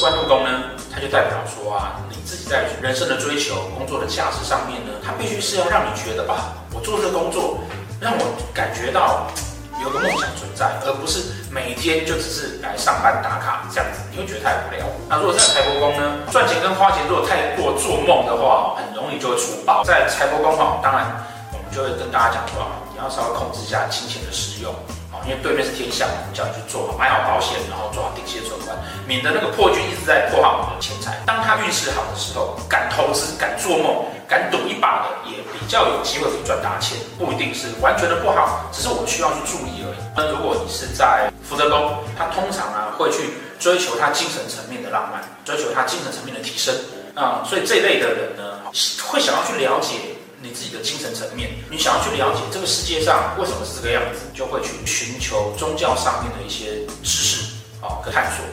官禄宫呢，它就代表说啊，你自己在人生的追求、工作的价值上面呢，它必须是要让你觉得啊，我做这个工作让我感觉到有个梦想存在，而不是每天就只是来上班打卡这样子，你会觉得太无聊。那如果在财帛宫呢，赚钱跟花钱如果太过做梦的话，很容易就会出包。在财帛宫哈，当然我们就会跟大家讲说，你要稍微控制一下金钱的使用。因为对面是天象，我们叫你去做好买好保险，然后做好定期的存，免得那个破军一直在破坏我们的钱财。当他运势好的时候，敢投资、敢做梦、敢赌一把的，也比较有机会可以赚大钱。不一定是完全的不好，只是我们需要去注意而已。那如果你是在福德宫，他通常啊会去追求他精神层面的浪漫，追求他精神层面的提升啊，所以这一类的人呢，会想要去了解。你自己的精神层面，你想要去了解这个世界上为什么是这个样子，就会去寻求宗教上面的一些知识啊，和探索。